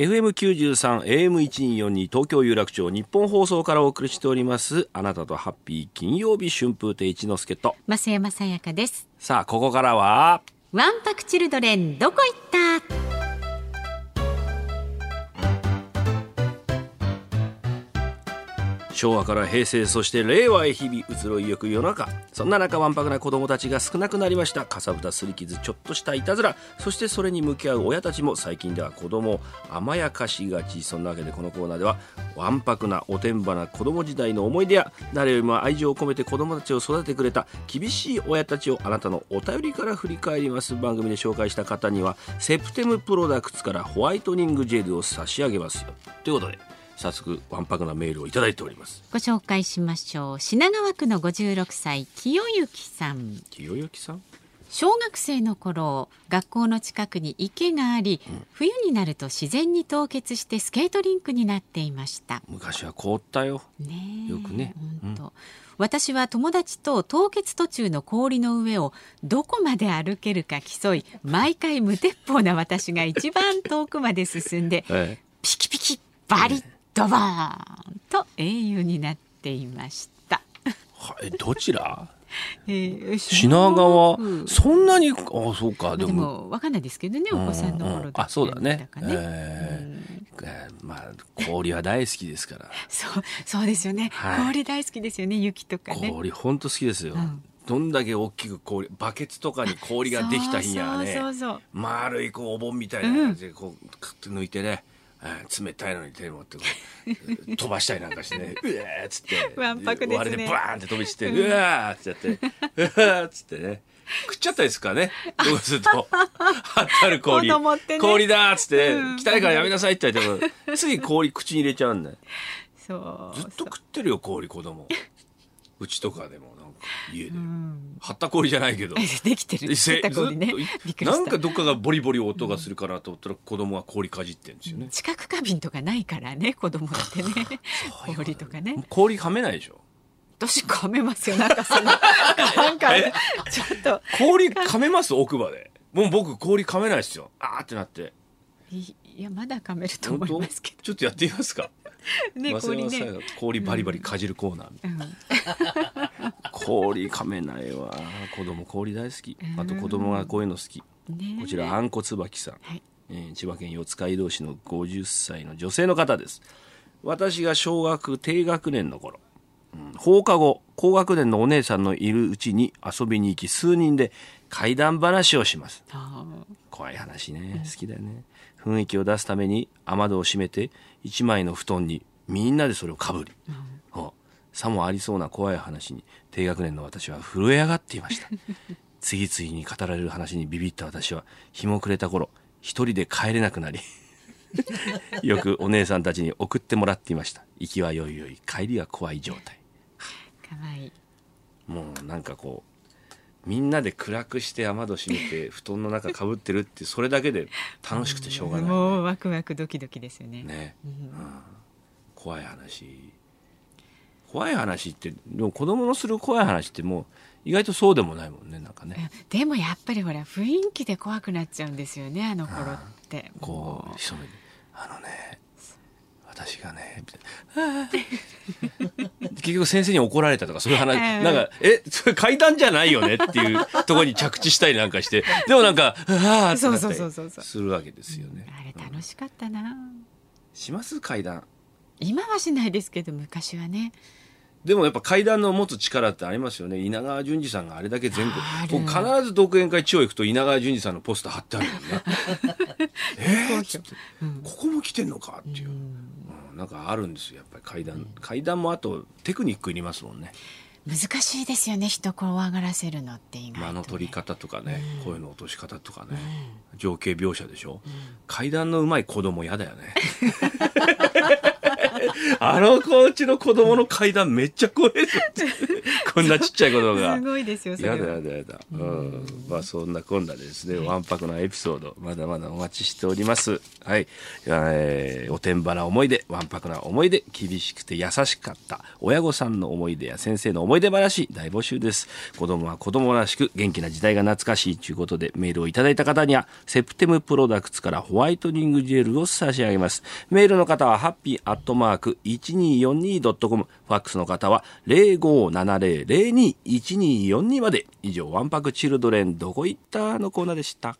FM93 AM1242 東京有楽町日本放送からお送りしておりますあなたとハッピー金曜日春風亭一之輔と。増山さやかです。さあここからはワンパクチルドレンどこ行った？昭和から平成そして令和へ日々移ろいゆく世の中。そんな中わんぱくな子供たちが少なくなりました。かさぶたすり傷ちょっとしたいたずら。そしてそれに向き合う親たちも最近では子供を甘やかしがち。そんなわけでこのコーナーではわんぱくなおてんばな子供時代の思い出や誰よりも愛情を込めて子供たちを育ててくれた厳しい親たちをあなたのお便りから振り返ります。番組で紹介した方にはセプテムプロダクツからホワイトニングジェルを差し上げますよ。ということで早速わんぱくなメールをいただいております。ご紹介しましょう。品川区の56歳清幸さん。清幸さん？小学生の頃学校の近くに池があり、冬になると自然に凍結してスケートリンクになっていました。昔は凍ったよ。ねえよくね。本当、私は友達と凍結途中の氷の上をどこまで歩けるか競い毎回無鉄砲な私が一番遠くまで進んで え。ピキピキバリッドバーンと英雄になっていました。えはえどちら？えー品川？うん。そんなにあそうか。ででももわかんないですけどね、お子さんの頃うんうん。あそうだね。えー。えーまあ氷は大好きですから。そうそうですよね、はい。氷大好きですよね雪とかね。氷本当好きですよ、うん。どんだけ大きく氷バケツとかに氷ができた日にはねそうそうそう丸いこうお盆みたいな感じでこうカッと抜いてね、えー冷たいのに手に持って 飛ばしたりなんかしてね うわーっつって。わんぱくですね。割れてバーンって飛び散って、うわーっつってやって。うわーっつってね。食っちゃったりですかねどうすると。貼ってある氷、氷だーっつって、うん。汚いからやめなさいって言われてもつい氷口に入れちゃうんだよ。ずっと食ってるよ氷子供うちとかでもなんか家で、うん。貼った氷じゃないけど。できてる。ね。なんかどっかがボリボリ音がするかなと思ったら子供が氷かじってるんですよね、知覚過敏とかないからね子供って ね。氷とかね。氷噛めないでしょ。私噛めますよ。なんかその なんかえ？ちょっと。氷噛めます？奥歯で。もう僕氷噛めないですよ。あーってなって。いいやまだ噛めると思いますけちょっとやってみますか。どね増氷ね。氷バリバリかじるコーナー、うん 氷噛めないわ子供氷大好き。あと子供がこういうの好き。ねこちらあんこつばきさん、はい。えー千葉県四街道市の50歳の女性の方です。私が小学低学年の頃、うん放課後高学年のお姉さんのいるうちに遊びに行き数人で怪談話をします。あ怖い話ね。好きだよね。雰囲気を出すために雨戸を閉めて一枚の布団にみんなでそれをかぶり、おさもありそうな怖い話に低学年の私は震え上がっていました。次々に語られる話にビビった私は日も暮れた頃一人で帰れなくなり よくお姉さんたちに送ってもらっていました。行きはよいよい帰りは怖い状態。ーかわい。いもうなんかこうみんなで暗くして雨戸閉めて布団の中かぶってるってそれだけで楽しくてしょうがない、もうワクワクドキドキですよね。ね、うん。怖い話怖い話ってでも子供のする怖い話ってもう意外とそうでもないもんねなんかね。でもやっぱりほら雰囲気で怖くなっちゃうんですよねあの頃って。こう一目であのね私がね 結局先生に怒られたとかそういう話うん。なんかえそれ階段じゃないよねっていうところに着地したりなんかしてでもなんかああってなったそうそうそうそうそう。りするわけですよね。あれ楽しかったな、します？階段今はしないですけど昔はね。でもやっぱ階段の持つ力ってありますよね。稲川淳二さんがあれだけ全部必ず独演会地方行くと稲川淳二さんのポスター貼ってあるもんね えーっつって、ここも来てんのか？っていう、うん。なんかあるんですよ。やっぱり階段、階段もあとテクニックいりますもんね。難しいですよね人怖がらせるのって意外と、ね、間の取り方とかね、声の落とし方とかね、情景描写でしょ、階段のうまい子供嫌だよね あの子うちの子供の階段めっちゃ怖いですよ こんなちっちゃい子供がすごいですよやだやだやだ。うん。まあそんなこんなでですね、わんぱくなエピソード、まだまだお待ちしております。はい。えーおてんばな思い出、わんぱくな思い出、厳しくて優しかった、親御さんの思い出や先生の思い出話、大募集です。子供は子供らしく元気な時代が懐かしいということで、メールをいただいた方には、セプテムプロダクツからホワイトニングジェルを差し上げます。メールの方は、ハッピーアットマーク 1242.com、ファックスの方は、0570021242まで。以上、ワンパクチルドレンどこ行った？のコーナーでした。